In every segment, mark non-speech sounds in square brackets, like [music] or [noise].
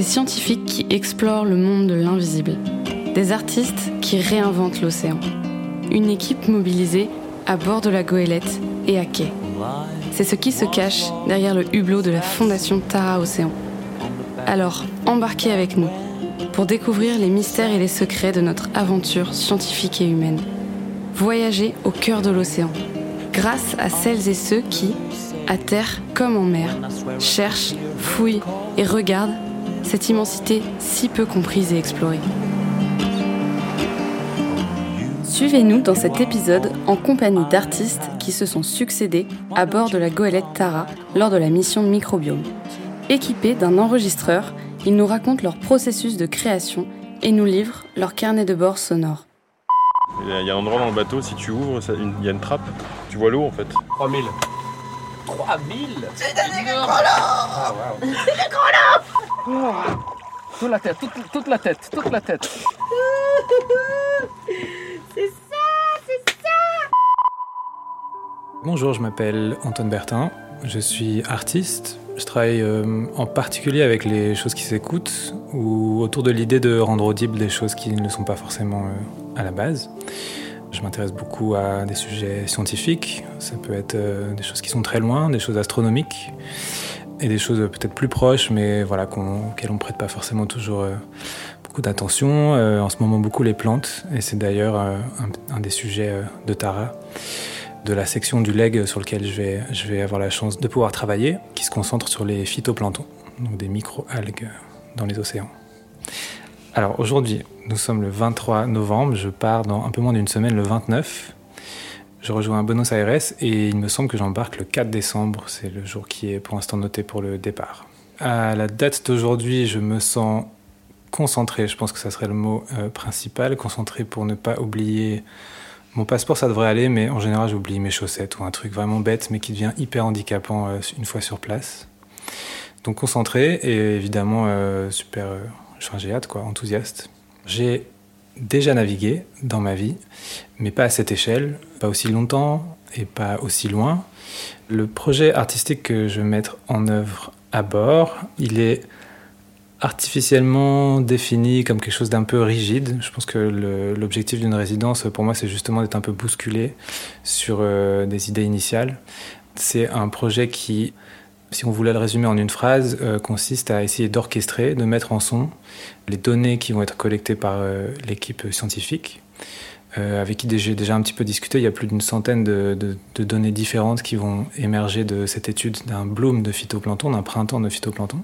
Des scientifiques qui explorent le monde de l'invisible. Des artistes qui réinventent l'océan. Une équipe mobilisée à bord de la goélette et à quai. C'est ce qui se cache derrière le hublot de la fondation Tara Océan. Alors, embarquez avec nous pour découvrir les mystères et les secrets de notre aventure scientifique et humaine. Voyager au cœur de l'océan, grâce à celles et ceux qui, à terre comme en mer, cherchent, fouillent et regardent cette immensité si peu comprise et explorée. Suivez-nous dans cet épisode en compagnie d'artistes qui se sont succédés à bord de la goélette Tara lors de la mission Microbiome. Équipés d'un enregistreur, ils nous racontent leur processus de création et nous livrent leur carnet de bord sonore. Il y a un endroit dans le bateau, si tu ouvres, ça- il y a une trappe. Tu vois l'eau en fait. 3000. 3000 C'est des Ah, wow. Toute la tête, toute, toute la tête, toute la tête. [laughs] Bonjour, je m'appelle Antoine Bertin, je suis artiste. Je travaille euh, en particulier avec les choses qui s'écoutent ou autour de l'idée de rendre audibles des choses qui ne sont pas forcément euh, à la base. Je m'intéresse beaucoup à des sujets scientifiques, ça peut être euh, des choses qui sont très loin, des choses astronomiques et des choses peut-être plus proches mais voilà, qu'on- auxquelles on ne prête pas forcément toujours euh, beaucoup d'attention. Euh, en ce moment beaucoup les plantes et c'est d'ailleurs euh, un, des sujets de Tara de la section du leg sur lequel je vais, je vais avoir la chance de pouvoir travailler, qui se concentre sur les phytoplanctons, donc des micro-algues dans les océans. Alors aujourd'hui, nous sommes le 23 novembre, je pars dans un peu moins d'une semaine, le 29. Je rejoins Buenos Aires et il me semble que j'embarque le 4 décembre, c'est le jour qui est pour l'instant noté pour le départ. À la date d'aujourd'hui, je me sens concentré, je pense que ça serait le mot euh, principal, concentré pour ne pas oublier mon passeport, ça devrait aller, mais en général, j'oublie mes chaussettes ou un truc vraiment bête, mais qui devient hyper handicapant euh, une fois sur place. Donc concentré et évidemment euh, super, enfin, j'ai hâte quoi, enthousiaste. J'ai déjà navigué dans ma vie, mais pas à cette échelle, pas aussi longtemps et pas aussi loin. Le projet artistique que je vais mettre en œuvre à bord, il est artificiellement défini comme quelque chose d'un peu rigide. Je pense que l'objectif d'une résidence, pour moi, c'est justement d'être un peu bousculé sur euh, des idées initiales. C'est un projet qui, si on voulait le résumer en une phrase, euh, consiste à essayer d'orchestrer, de mettre en son les données qui vont être collectées par euh, l'équipe scientifique. euh, avec qui j'ai déjà un petit peu discuté, il y a plus d'une centaine de, de- de données différentes qui vont émerger de cette étude d'un bloom de phytoplancton, d'un printemps de phytoplancton.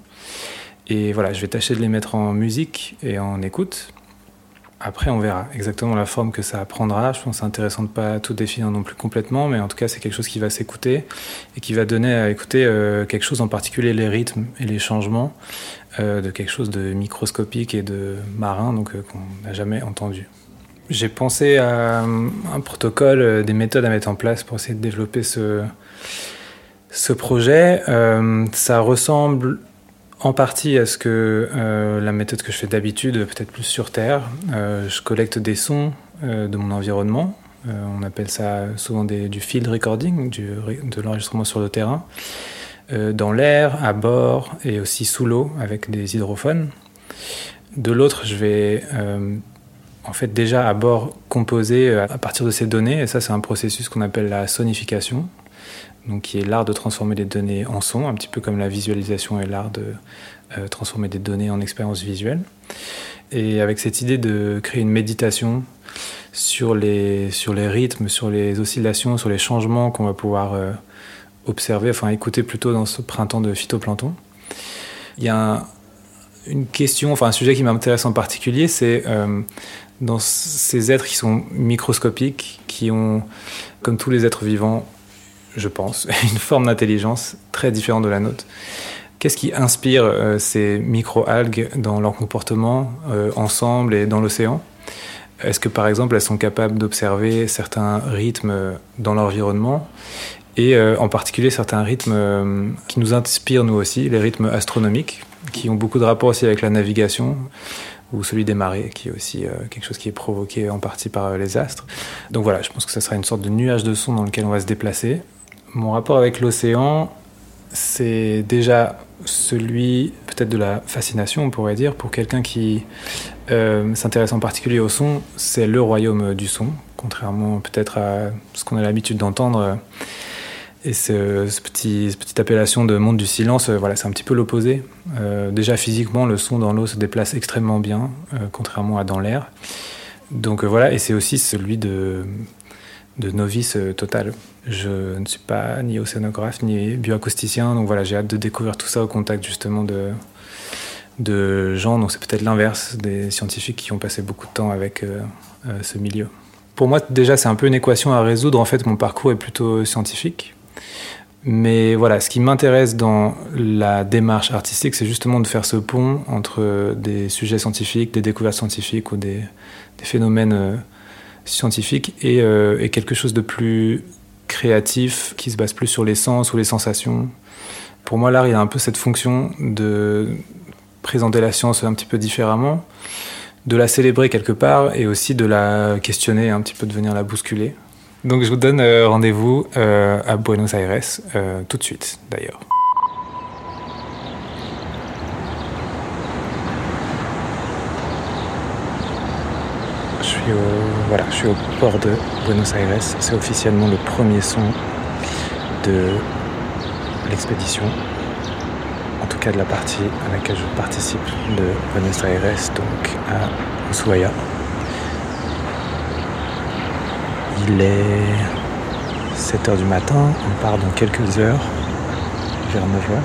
Et voilà, je vais tâcher de les mettre en musique et en écoute. Après, on verra exactement la forme que ça prendra. Je pense que c'est intéressant de pas tout définir non plus complètement, mais en tout cas, c'est quelque chose qui va s'écouter et qui va donner à écouter euh, quelque chose en particulier, les rythmes et les changements euh, de quelque chose de microscopique et de marin, donc euh, qu'on n'a jamais entendu. J'ai pensé à un protocole, des méthodes à mettre en place pour essayer de développer ce, ce projet. Ça ressemble en partie à ce que euh, la méthode que je fais d'habitude, peut-être plus sur Terre. Euh, je collecte des sons euh, de mon environnement. On appelle ça souvent du field recording, du, de l'enregistrement sur le terrain. Dans l'air, à bord et aussi sous l'eau avec des hydrophones. De l'autre, je vais en fait déjà à bord composer à partir de ces données. Et ça, c'est un processus qu'on appelle la sonification donc qui est l'art de transformer les données en son, un petit peu comme la visualisation est l'art de euh, transformer des données en expérience visuelle. Et avec cette idée de créer une méditation sur les, sur les rythmes, sur les oscillations, sur les changements qu'on va pouvoir euh, observer, enfin écouter plutôt dans ce printemps de phytoplancton. Il y a un- une question, enfin un sujet qui m'intéresse en particulier, c'est euh, dans ces êtres qui sont microscopiques, qui ont, comme tous les êtres vivants, je pense, [laughs] une forme d'intelligence très différente de la nôtre. Qu'est-ce qui inspire euh, ces micro-algues dans leur comportement euh, ensemble et dans l'océan? Est-ce que par exemple elles sont capables d'observer certains rythmes euh, dans l'environnement? Et en particulier certains rythmes qui nous inspirent nous aussi, les rythmes astronomiques, qui ont beaucoup de rapport aussi avec la navigation ou celui des marées, qui est aussi quelque chose qui est provoqué en partie par les astres. Donc voilà, je pense que ça sera une sorte de nuage de son dans lequel on va se déplacer. Mon rapport avec l'océan, c'est déjà celui peut-être de la fascination, on pourrait dire, pour quelqu'un qui euh, s'intéresse en particulier au son. C'est le royaume du son, contrairement peut-être à ce qu'on a l'habitude d'entendre. Et ce, ce, petit, ce petite appellation de monde du silence, euh, voilà, c'est un petit peu l'opposé. Euh, déjà physiquement, le son dans l'eau se déplace extrêmement bien, contrairement à dans l'air. Donc voilà, et c'est aussi celui de, de novice euh, total. Je ne suis pas ni océanographe ni bioacousticien, donc voilà, j'ai hâte de découvrir tout ça au contact justement de, de gens. Donc c'est peut-être l'inverse des scientifiques qui ont passé beaucoup de temps avec euh, euh, ce milieu. Pour moi, déjà, c'est un peu une équation à résoudre. En fait, mon parcours est plutôt scientifique. Mais voilà, ce qui m'intéresse dans la démarche artistique, c'est justement de faire ce pont entre des sujets scientifiques, des découvertes scientifiques ou des, des phénomènes scientifiques et, euh, et, quelque chose de plus créatif qui se base plus sur les sens ou les sensations. Pour moi, l'art, il a un peu cette fonction de présenter la science un petit peu différemment, de la célébrer quelque part et aussi de la questionner, un petit peu de venir la bousculer. Donc je vous donne euh, rendez-vous euh, à Buenos Aires tout de suite d'ailleurs. Voilà, je suis au port de Buenos Aires. C'est officiellement le premier son de l'expédition. En tout cas de la partie à laquelle je participe de Buenos Aires, donc à Ushuaia. Il est 7h du matin, on part dans quelques heures, vers 9h.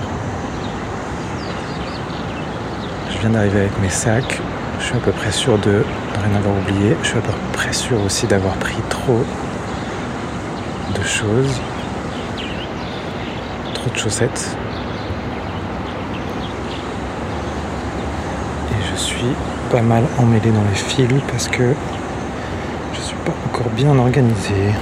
Je viens d'arriver avec mes sacs, je suis à peu près sûr de ne rien avoir oublié. Je suis à peu près sûr aussi d'avoir pris trop de choses, trop de chaussettes. Et je suis pas mal emmêlé dans les fils parce que pas encore bien organisé.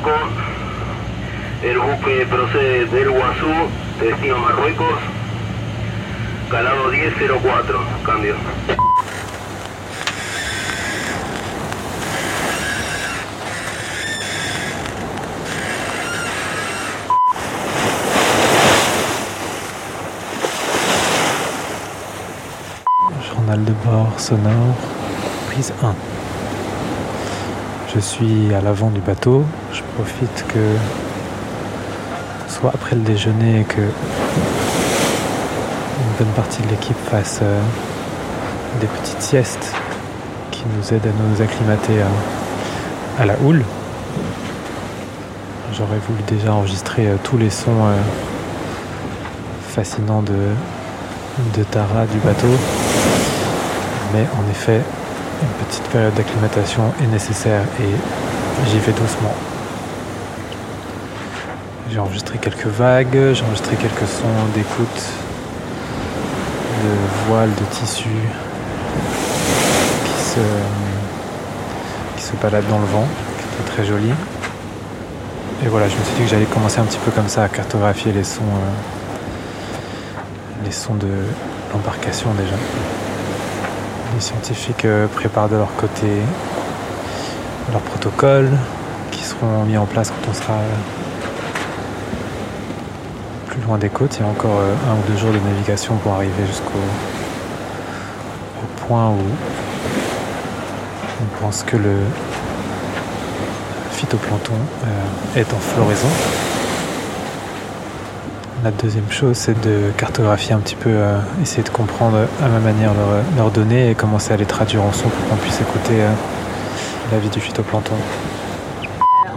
1725, el buque procede del Guazú, de destino Marruecos, calado 1004, cambio. Journal de bord sonore, prise 1. Je suis à l'avant du bateau. Je profite que soit après le déjeuner et que une bonne partie de l'équipe fasse euh, des petites siestes qui nous aident à nous acclimater à, la houle. J'aurais voulu déjà enregistrer euh, tous les sons euh, fascinants de Tara du bateau. Mais en effet, une petite période d'acclimatation est nécessaire et j'y vais doucement. J'ai enregistré quelques vagues, j'ai enregistré quelques sons d'écoute, de voiles, de tissus qui se, qui se baladent dans le vent, qui étaient très jolis. Et voilà, je me suis dit que j'allais commencer un petit peu comme ça à cartographier les sons, euh, les sons de l'embarcation déjà. Les scientifiques euh, préparent de leur côté leurs protocoles qui seront mis en place quand on sera plus loin des côtes. Il y a encore euh, un ou deux jours de navigation pour arriver jusqu'au au point où on pense que le phytoplancton euh, est en floraison. La deuxième chose, c'est de cartographier un petit peu, euh, essayer de comprendre à ma manière leurs leur données et commencer à les traduire en son pour qu'on puisse écouter euh, la vie du phytoplancton.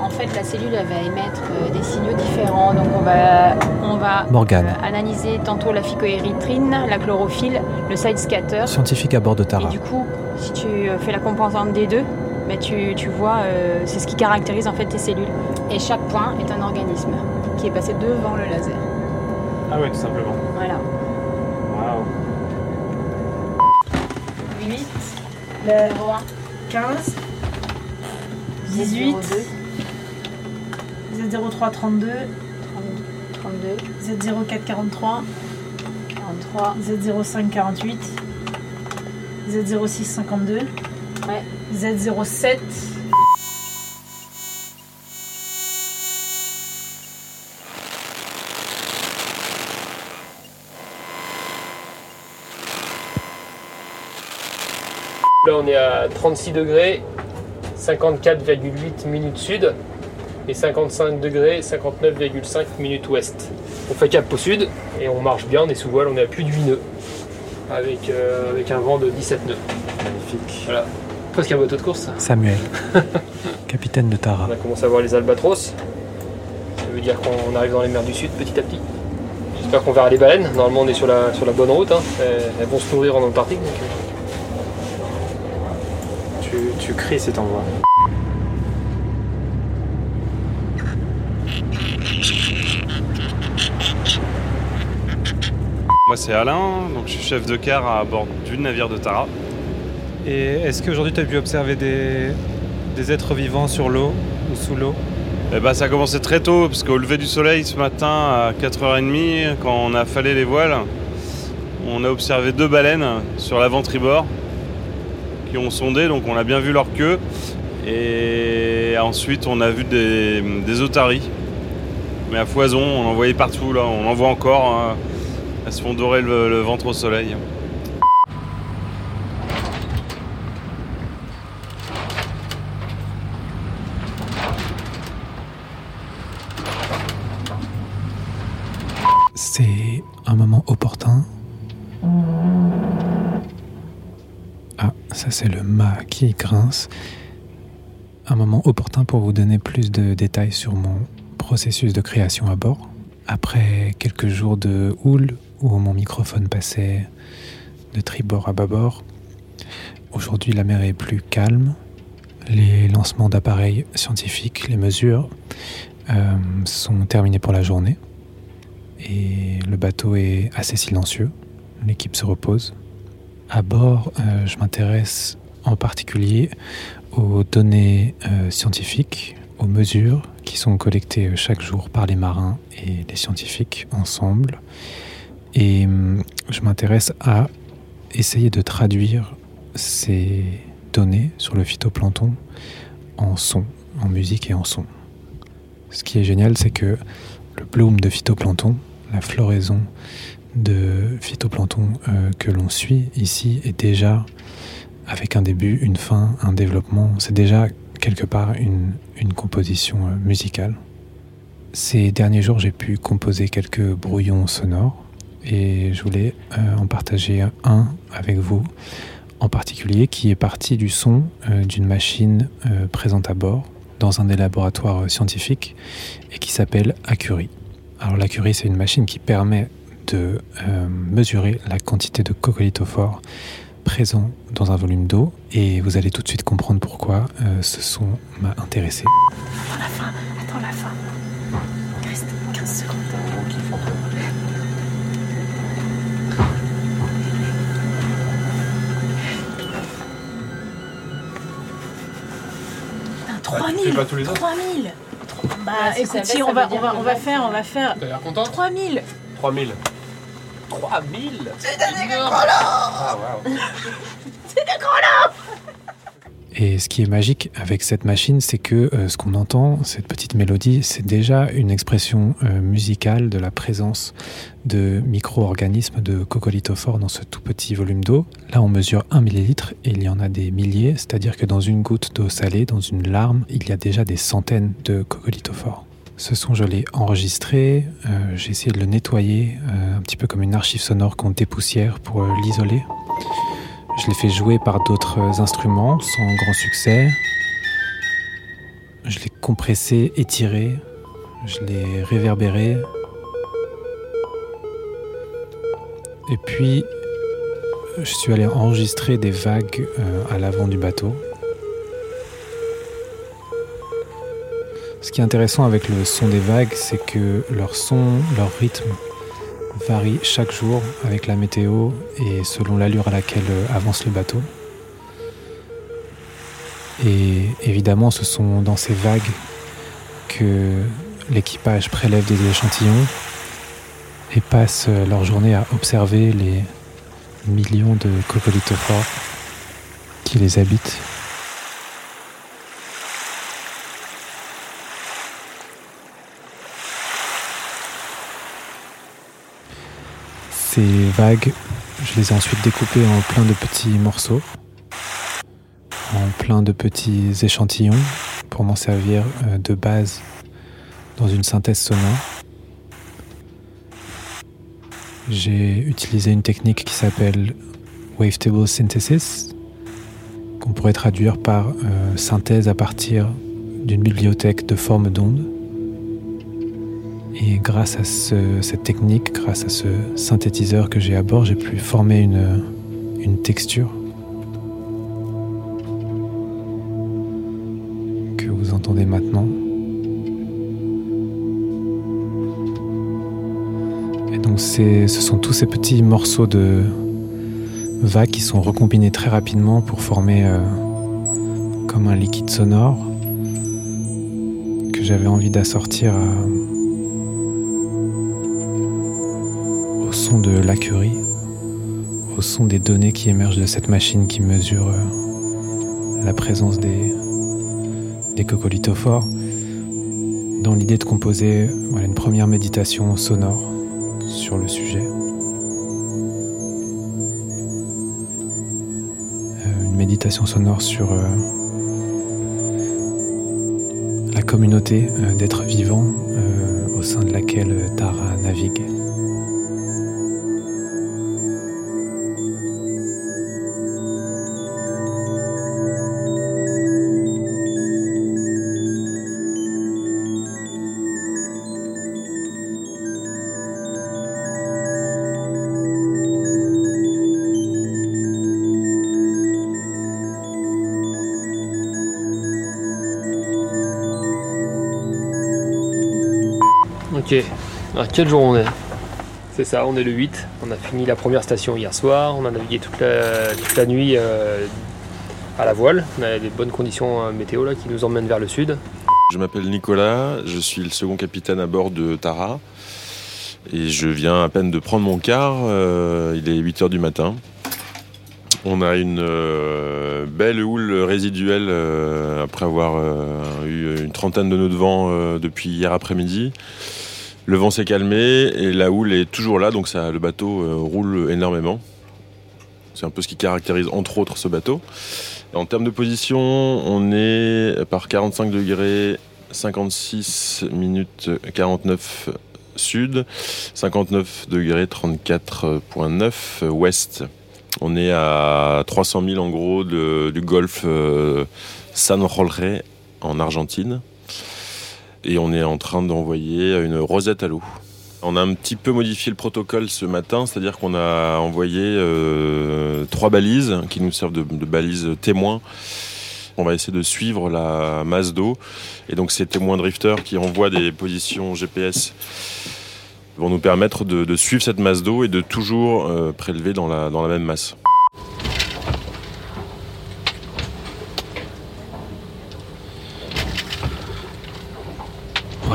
En fait, la cellule elle va émettre euh, des signaux différents. Donc, on va, on va Morgane. euh, analyser tantôt la phycoérythrine, la chlorophylle, le side scatter. Scientifique à bord de Et Tara. du coup, si tu euh, fais la composante des deux, bah, tu, tu vois, euh, c'est ce qui caractérise en fait tes cellules. Et chaque point est un organisme qui est passé devant le laser. Ah ouais, tout simplement. Voilà. Waouh. 8, Le 01, 15, 18, 02, Z03 32, 32, Z04 43, 43, Z05 48, Z06 52, Ouais. Z07, Là, on est à 36 degrés, 54,8 minutes sud et 55 degrés, 59,5 minutes ouest. On fait cap au sud et on marche bien, on est sous voile, on est à plus de 8 nœuds avec, euh, avec un vent de 17 nœuds. Magnifique. Voilà, presque un bateau de course. Samuel, [laughs] capitaine de Tara. On a commencé à voir les albatros. Ça veut dire qu'on arrive dans les mers du sud petit à petit. J'espère qu'on verra les baleines. Normalement, on est sur la, sur la bonne route. hein. Elles, vont se nourrir en Antarctique. donc, euh, Tu, si t'en vois. Moi c'est Alain, donc je suis chef de car à bord du navire de Tara. Et est-ce qu'aujourd'hui tu as pu observer des, des êtres vivants sur l'eau ou sous l'eau? Eh ben, ça a commencé très tôt, parce qu'au lever du soleil ce matin à 4h30, quand on a affalé les voiles, on a observé deux baleines sur l'avant-tribord qui ont sondé, donc on a bien vu leur queue. Et ensuite on a vu des, otaries, mais à foison, on en voyait partout, là, on en voit encore. hein. Elles se font dorer le ventre au soleil. C'est un moment opportun. Ah, ça c'est le mât qui grince. Un moment opportun pour vous donner plus de détails sur mon processus de création à bord. Après quelques jours de houle où mon microphone passait de tribord à bâbord, aujourd'hui la mer est plus calme. Les lancements d'appareils scientifiques, les mesures euh, sont terminés pour la journée et le bateau est assez silencieux. L'équipe se repose. À bord, euh, je m'intéresse en particulier aux données euh, scientifiques, aux mesures qui sont collectées euh, chaque jour par les marins et les scientifiques ensemble. Et hum, je m'intéresse à essayer de traduire ces données sur le phytoplancton en son, en musique et en son. Ce qui est génial, c'est que le bloom de phytoplancton, la floraison de phytoplancton euh, que l'on suit ici est déjà avec un début, une fin, un développement. C'est déjà quelque part une, une composition euh, musicale. Ces derniers jours, j'ai pu composer quelques brouillons sonores et je voulais euh, en partager un avec vous en particulier qui est parti du son d'une machine présente à bord dans un des laboratoires scientifiques et qui s'appelle Acurie. Alors l'Acurie, c'est une machine qui permet de euh, mesurer la quantité de coccolithophore présent dans un volume d'eau et vous allez tout de suite comprendre pourquoi euh, ce son m'a intéressé. la fin, attends la fin. Il reste 15 secondes. Putain, 3000 pas tous les autres 3000 Bah Ah, si écoute, ça si, baisse, on va, on va, on va faire, on va faire T'as l'air content 3000 3000. 3000 Ah, waouh. [laughs] Et ce qui est magique avec cette machine, c'est que euh, ce qu'on entend, cette petite mélodie, c'est déjà une expression euh, musicale de la présence de micro-organismes de coccolithophore dans ce tout petit volume d'eau. Là, on mesure 1 millilitre et il y en a des milliers, c'est-à-dire que dans une goutte d'eau salée, dans une larme, il y a déjà des centaines de coccolithophores. Ce son, je l'ai enregistré, euh, j'ai essayé de le nettoyer, euh, un petit peu comme une archive sonore qu'on dépoussière pour euh, l'isoler. Je l'ai fait jouer par d'autres instruments sans grand succès. Je l'ai compressé, étiré, je l'ai réverbéré. Et puis, je suis allé enregistrer des vagues à l'avant du bateau. Ce qui est intéressant avec le son des vagues, c'est que leur son, leur rythme varie chaque jour avec la météo et selon l'allure à laquelle avance le bateau. Et évidemment, ce sont dans ces vagues que l'équipage prélève des échantillons et passe leur journée à observer les millions de coccolithophores qui les habitent. Ces vagues, je les ai ensuite découpées en plein de petits morceaux, en plein de petits échantillons pour m'en servir euh, de base dans une synthèse sonore. J'ai utilisé une technique qui s'appelle Wavetable Synthesis, qu'on pourrait traduire par euh, synthèse à partir d'une bibliothèque de formes d'ondes. Et grâce à cette technique, grâce à ce synthétiseur que j'ai à bord, j'ai pu former une, texture que vous entendez maintenant. Et donc ce sont tous ces petits morceaux de vagues qui sont recombinés très rapidement pour former euh, comme un liquide sonore que j'avais envie d'assortir à de l'acurie, au son des données qui émergent de cette machine qui mesure euh, la présence des, des coccolithophores, dans l'idée de composer une première méditation sonore sur le sujet. Euh, une méditation sonore sur euh, la communauté d'êtres vivants au sein de laquelle Tara navigue. Alors quel jour on est C'est ça, on est le 8. On a fini la première station hier soir. On a navigué toute la, nuit euh, à la voile. On a des bonnes conditions euh, météo là qui nous emmènent vers le sud. Je m'appelle Nicolas, je suis le second capitaine à bord de Tara. Et je viens à peine de prendre mon quart. euh, il est 8h du matin. On a une belle houle résiduelle après avoir eu une trentaine de nœuds de vent depuis hier après-midi. Le vent s'est calmé et la houle est toujours là, donc le bateau euh, roule énormément. C'est un peu ce qui caractérise entre autres ce bateau. En termes de position, on est par 45 degrés, 56 minutes 49 sud, 59 degrés 34.9 ouest. On est à 300 000 en gros du golfe euh, San Jorge en Argentine. Et on est en train d'envoyer une rosette à l'eau. On a un petit peu modifié le protocole ce matin, c'est-à-dire qu'on a envoyé euh, trois balises qui nous servent de, balises témoins. On va essayer de suivre la masse d'eau. Et donc ces témoins drifters qui envoient des positions GPS vont nous permettre de, suivre cette masse d'eau et de toujours euh, prélever dans la même masse.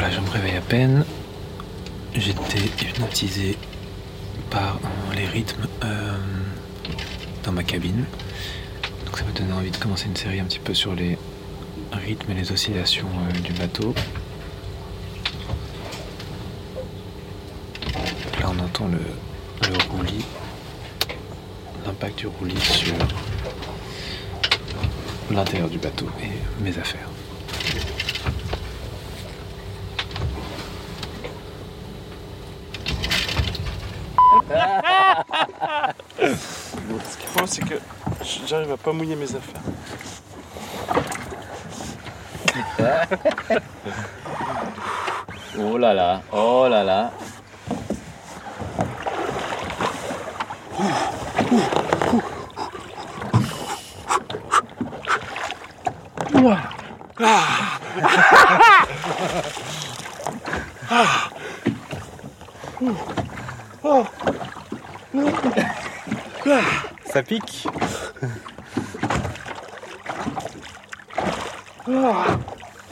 Voilà, je me réveille à peine. J'étais hypnotisé par les rythmes euh, dans ma cabine. Donc ça m'a donné envie de commencer une série un petit peu sur les rythmes et les oscillations euh, du bateau. Là on entend le roulis, l'impact du roulis sur l'intérieur du bateau et mes affaires. Ce qu'il faut, c'est que j'arrive à pas mouiller mes affaires. Oh là là, oh là là. Ça pique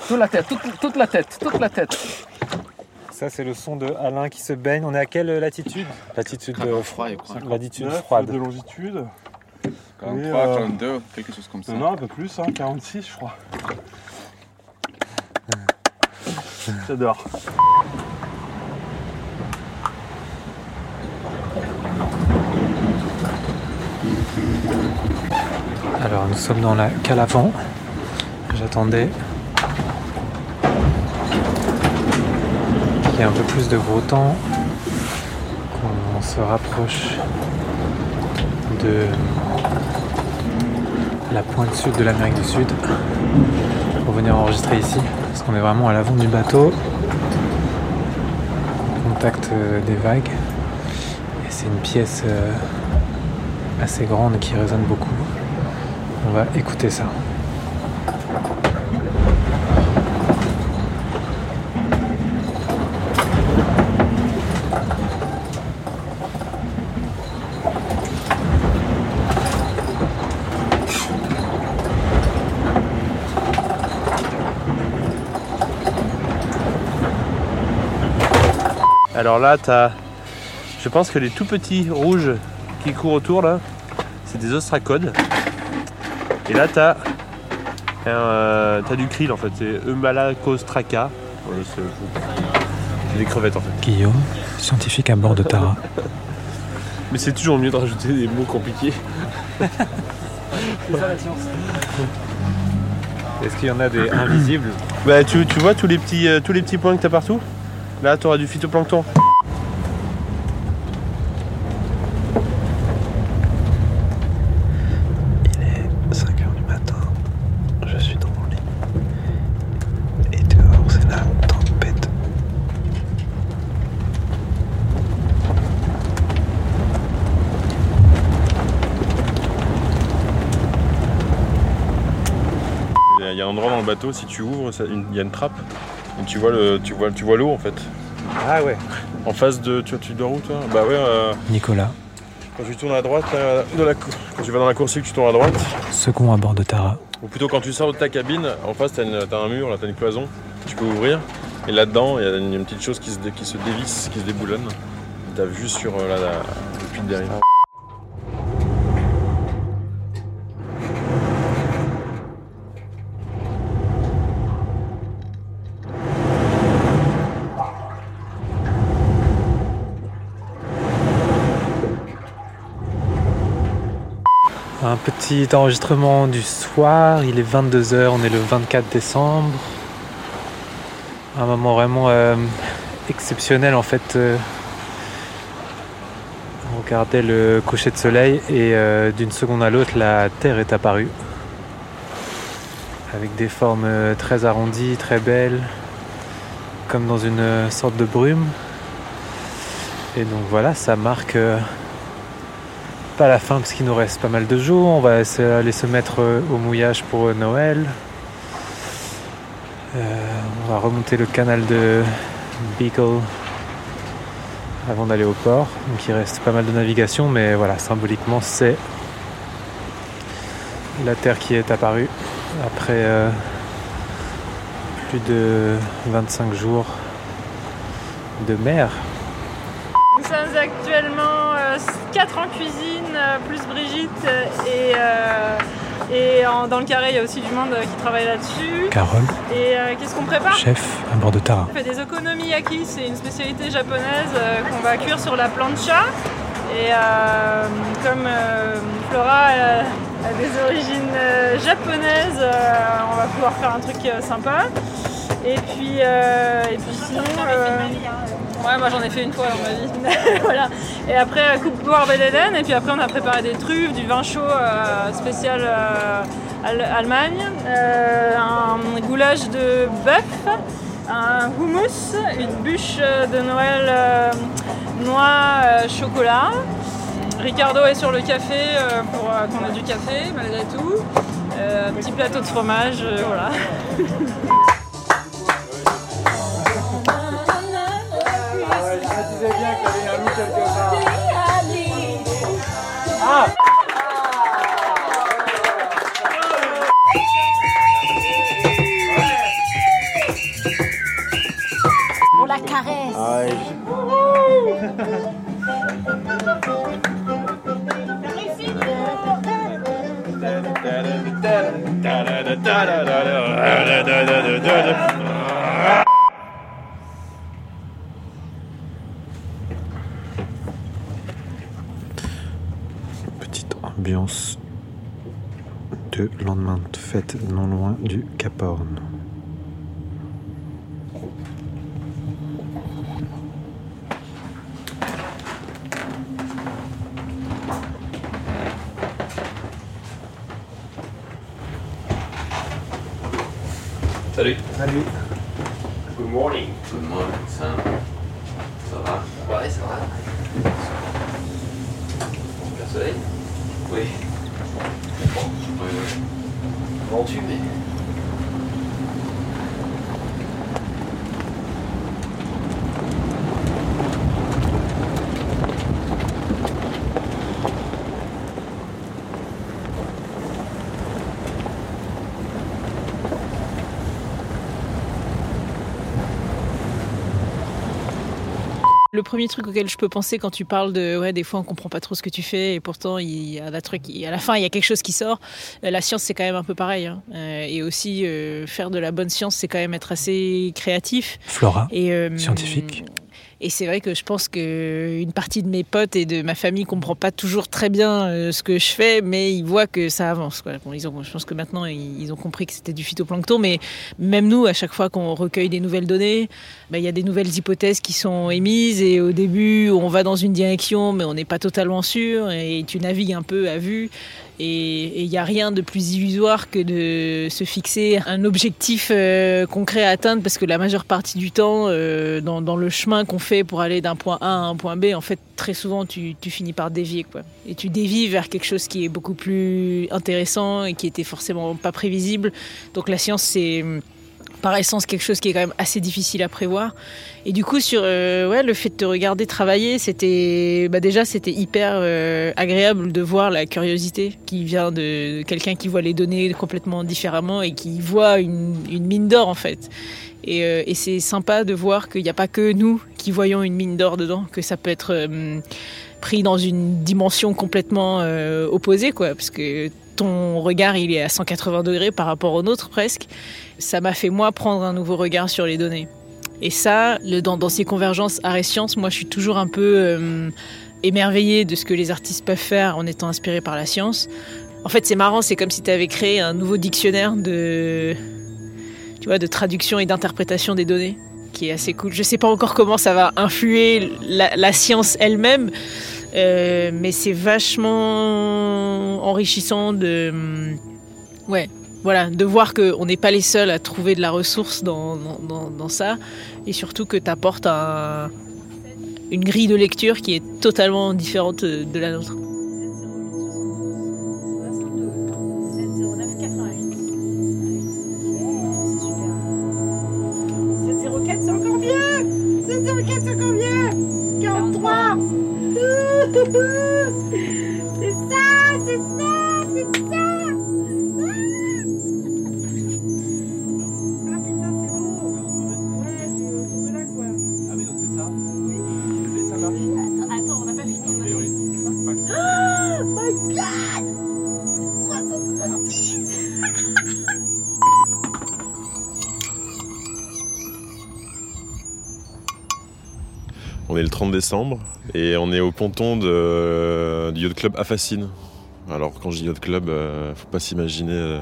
Toute la tête, toute, toute la tête, toute la tête. Ça, c'est le son de Alain qui se baigne. On est à quelle latitude? Latitude euh, froid, je crois. Latitude 9 froide. de longitude. 43, Et, euh, 42, quelque chose comme ça. Non, un peu plus, hein, 46 je crois. J'adore. Alors, nous sommes dans la cale avant. J'attendais qu'il y ait un peu plus de gros temps, qu'on se rapproche de la pointe sud de l'Amérique du Sud pour venir enregistrer ici, parce qu'on est vraiment à l'avant du bateau, au contact euh, des vagues. Et c'est une pièce euh, assez grande qui résonne beaucoup. Va écouter ça. Alors là, t'as. Je pense que les tout petits rouges qui courent autour là, c'est des ostracodes. Et là, t'as. un, euh, t'as du krill en fait, c'est Eumalacostraca. C'est c'est des crevettes en fait. Guillaume, scientifique à bord de Tara. [laughs] Mais c'est toujours mieux de rajouter des mots compliqués. [laughs] Est-ce qu'il y en a des invisibles? Bah tu, tu vois tous les petits euh, tous les petits points que t'as partout? Là t'auras du phytoplancton. Il est 5h du matin, je suis dans mon lit. Et dehors, c'est la tempête. Il y a- il y a un endroit dans le bateau, si tu ouvres, il y a une trappe. Et tu vois le, tu vois, tu vois l'eau en fait. Ah ouais. En face de, tu, tu dors où toi? Bah ouais. euh, Nicolas, quand tu tournes à droite, de la quand tu vas dans la coursive, tu tournes à droite. second à bord de Tara. Ou plutôt quand tu sors de ta cabine, en face t'as, une- t'as un mur, là t'as une cloison, tu peux ouvrir. Et là-dedans, il y a une, une petite chose qui se, dé- qui se dévisse, qui se déboulonne. T'as vu sur euh, là, la- le puits de derrière. Petit enregistrement du soir, il est 22h, on est le 24 décembre. Un moment vraiment euh, exceptionnel en fait. euh. on regardait le coucher de soleil et euh, d'une seconde à l'autre la Terre est apparue. Avec des formes très arrondies, très belles, comme dans une sorte de brume. Et donc voilà, ça marque pas la fin parce qu'il nous reste pas mal de jours. On va aller se mettre euh, au mouillage pour euh, Noël. Euh, on va remonter le canal de Beagle avant d'aller au port. Donc il reste pas mal de navigation, mais voilà, symboliquement c'est la Terre qui est apparue après plus de 25 jours de mer. Nous sommes actuellement 4 en cuisine, plus Brigitte euh, et, euh, et en- dans le carré il y a aussi du monde euh, qui travaille là-dessus. Carole, Et euh, qu'est-ce qu'on prépare? Chef à bord de Tara. On fait des okonomiyaki, c'est une spécialité japonaise euh, qu'on va cuire sur la plancha. Et euh, comme euh, Flora euh, a des origines euh, japonaises, euh, on va pouvoir faire un truc euh, sympa. Et puis, euh, et puis sinon, euh, ouais, moi j'en ai fait une fois dans ma vie. [laughs] voilà. Et après, euh, coupe boire belle Hélène. Et puis après, on a préparé des truffes, du vin chaud euh, spécial Al- Allemagne, un goulash de bœuf, un houmous, une bûche de Noël noix chocolat. Ricardo est sur le café pour qu'on ait du café malgré tout. Un petit plateau de fromage, voilà. [laughs] On la caresse. Ambiance de lendemain de fête non loin du Cap Horn. Salut. Salut. Good morning. Good morning, Sam. Ça va Ouais, ça va. Le soleil Oui. Oui, oui. Vendu, Le premier truc auquel je peux penser quand tu parles de ouais des fois on comprend pas trop ce que tu fais et pourtant il y a un truc à la fin il y a quelque chose qui sort. Euh, La science c'est quand même un peu pareil hein. Euh, et aussi euh, faire de la bonne science c'est quand même être assez créatif. Flora, Et euh, scientifique? Et c'est vrai que je pense que une partie de mes potes et de ma famille comprend pas toujours très bien euh, ce que je fais, mais ils voient que ça avance. Ils ont, je pense que maintenant ils ont compris que c'était du phytoplancton, mais même nous, à chaque fois qu'on recueille des nouvelles données, bah, il y a des nouvelles hypothèses qui sont émises et au début on va dans une direction, mais on n'est pas totalement sûr et tu navigues un peu à vue. Et il n'y a rien de plus illusoire que de se fixer un objectif euh, concret à atteindre parce que la majeure partie du temps, euh, dans, le chemin qu'on fait pour aller d'un point A à un point B, en fait, très souvent, tu, tu finis par dévier. Quoi. Et tu dévies vers quelque chose qui est beaucoup plus intéressant et qui était forcément pas prévisible. Donc la science, c'est par essence quelque chose qui est quand même assez difficile à prévoir. Et du coup, sur euh, le fait de te regarder travailler, c'était bah déjà c'était hyper euh, agréable de voir la curiosité qui vient de quelqu'un qui voit les données complètement différemment et qui voit une, mine d'or en fait. Et, euh, et c'est sympa de voir qu'il n'y a pas que nous qui voyons une mine d'or dedans, que ça peut être pris dans une dimension complètement euh, opposée, quoi, parce que ton regard il est à 180 degrés par rapport au nôtre presque. Ça m'a fait moi prendre un nouveau regard sur les données. Et ça, dans, ces convergences art et sciences, moi je suis toujours un peu euh, émerveillée de ce que les artistes peuvent faire en étant inspirés par la science. En fait, c'est marrant, c'est comme si tu avais créé un nouveau dictionnaire de, tu vois, de traduction et d'interprétation des données, qui est assez cool. Je sais pas encore comment ça va influer la, science elle-même, euh, mais c'est vachement enrichissant de, ouais, voilà, de voir qu'on n'est pas les seuls à trouver de la ressource dans, ça, et surtout que tu apportes un- une grille de lecture qui est totalement différente de la nôtre. C'est et on est au ponton du yacht club Affacine. Alors quand je dis yacht club, euh, faut pas s'imaginer. euh,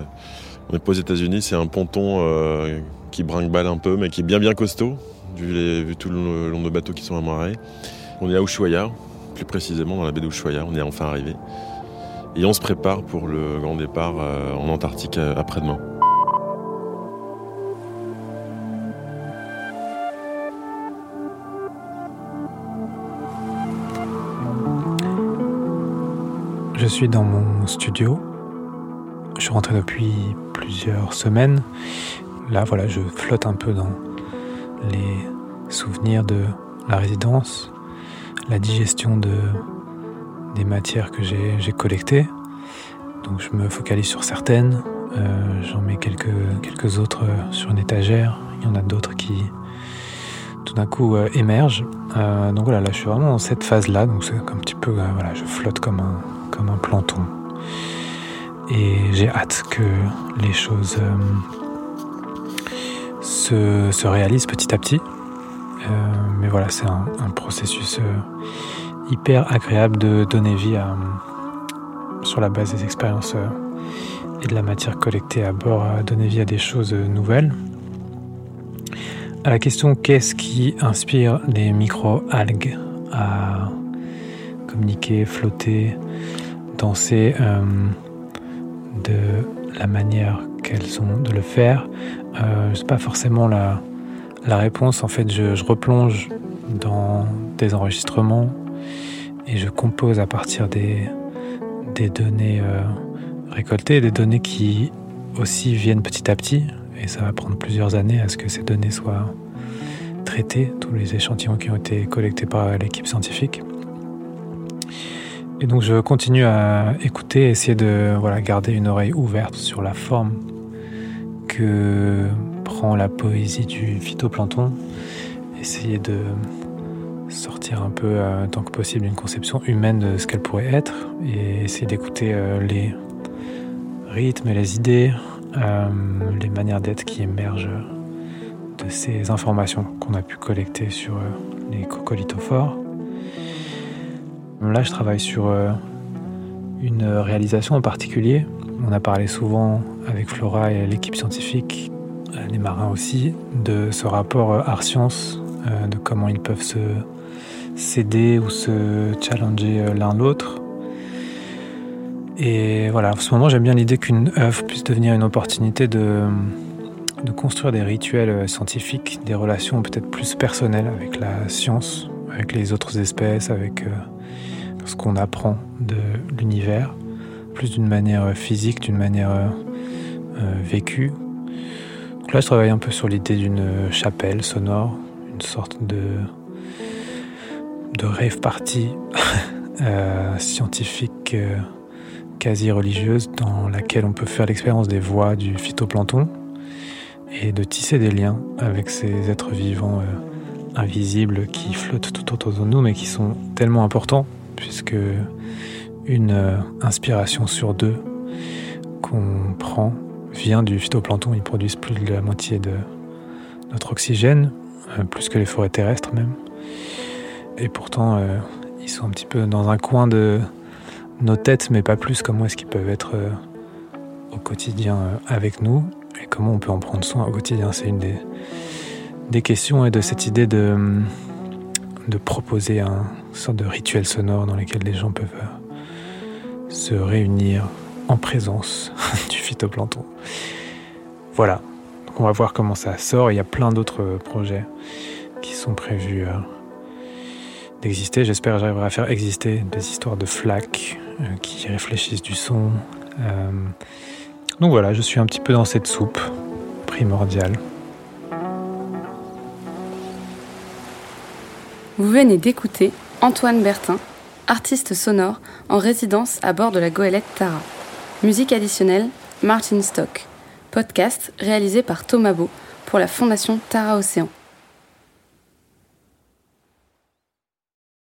on n'est pas aux États-Unis, c'est un ponton euh, qui brinque-balle un peu, mais qui est bien bien costaud, vu, tout le long de bateaux qui sont amarrés. On est à Ushuaia, plus précisément dans la baie d'Ushuaia. On est enfin arrivé. Et on se prépare pour le grand départ euh, en Antarctique après-demain. Je suis dans mon studio. Je suis rentré depuis plusieurs semaines. Là, voilà, je flotte un peu dans les souvenirs de la résidence, la digestion de, des matières que j'ai collectées. Donc je me focalise sur certaines, euh, j'en mets quelques, quelques autres sur une étagère, il y en a d'autres qui tout d'un coup euh, émergent. Euh, donc voilà, là je suis vraiment dans cette phase-là, donc c'est un petit peu, voilà, je flotte comme un, comme un planton. Et j'ai hâte que les choses se, se, réalisent petit à petit. mais voilà, c'est un, processus hyper agréable de donner vie à, sur la base des expériences euh, et de la matière collectée à bord, donner vie à des choses nouvelles. À la question qu'est-ce qui inspire les micro-algues à communiquer, flotter, euh, de la manière qu'elles ont de le faire, euh, je pas forcément la, réponse. En fait, je, replonge dans des enregistrements et je compose à partir des, des données euh, récoltées, des données qui aussi viennent petit à petit, et ça va prendre plusieurs années à ce que ces données soient traitées, tous les échantillons qui ont été collectés par l'équipe scientifique. Et donc je continue à écouter, essayer de voilà, garder une oreille ouverte sur la forme que prend la poésie du phytoplancton, essayer de sortir un peu euh, tant que possible d'une conception humaine de ce qu'elle pourrait être et essayer d'écouter euh, les rythmes et les idées, euh, les manières d'être qui émergent de ces informations qu'on a pu collecter sur les coccolithophores. Là, je travaille sur une réalisation en particulier. On a parlé souvent avec Flora et l'équipe scientifique, les marins aussi, de ce rapport art-science, de comment ils peuvent se s'aider ou se challenger euh, l'un l'autre. Et voilà, en ce moment, j'aime bien l'idée qu'une œuvre puisse devenir une opportunité de, construire des rituels euh, scientifiques, des relations peut-être plus personnelles avec la science, avec les autres espèces, avec euh, ce qu'on apprend de l'univers, plus d'une manière physique, d'une manière vécue. Donc là, je travaille un peu sur l'idée d'une chapelle sonore, une sorte de rêve partie [laughs] euh, scientifique euh, quasi religieuse dans laquelle on peut faire l'expérience des voix du phytoplancton et de tisser des liens avec ces êtres vivants euh, invisibles qui flottent tout autour de nous mais qui sont tellement importants puisque une inspiration sur deux qu'on prend vient du phytoplancton. Ils produisent plus de la moitié de notre oxygène, plus que les forêts terrestres même. Et pourtant, euh, ils sont un petit peu dans un coin de nos têtes, mais pas plus. Comment est-ce qu'ils peuvent être euh, au quotidien euh, avec nous et comment on peut en prendre soin au quotidien? C'est une des, des, questions et de cette idée de, de proposer un sorte de rituel sonore dans lequel les gens peuvent se réunir en présence [laughs] du phytoplancton. Voilà. On va voir comment ça sort. Il y a plein d'autres projets qui sont prévus d'exister. J'espère que j'arriverai à faire exister des histoires de flaques euh, qui réfléchissent du son. Euh, donc voilà, je suis un petit peu dans cette soupe primordiale. Vous venez d'écouter Antoine Bertin, artiste sonore en résidence à bord de la goélette Tara. Musique additionnelle, Martin Stock. Podcast réalisé par Thomas Beau pour la Fondation Tara Océan.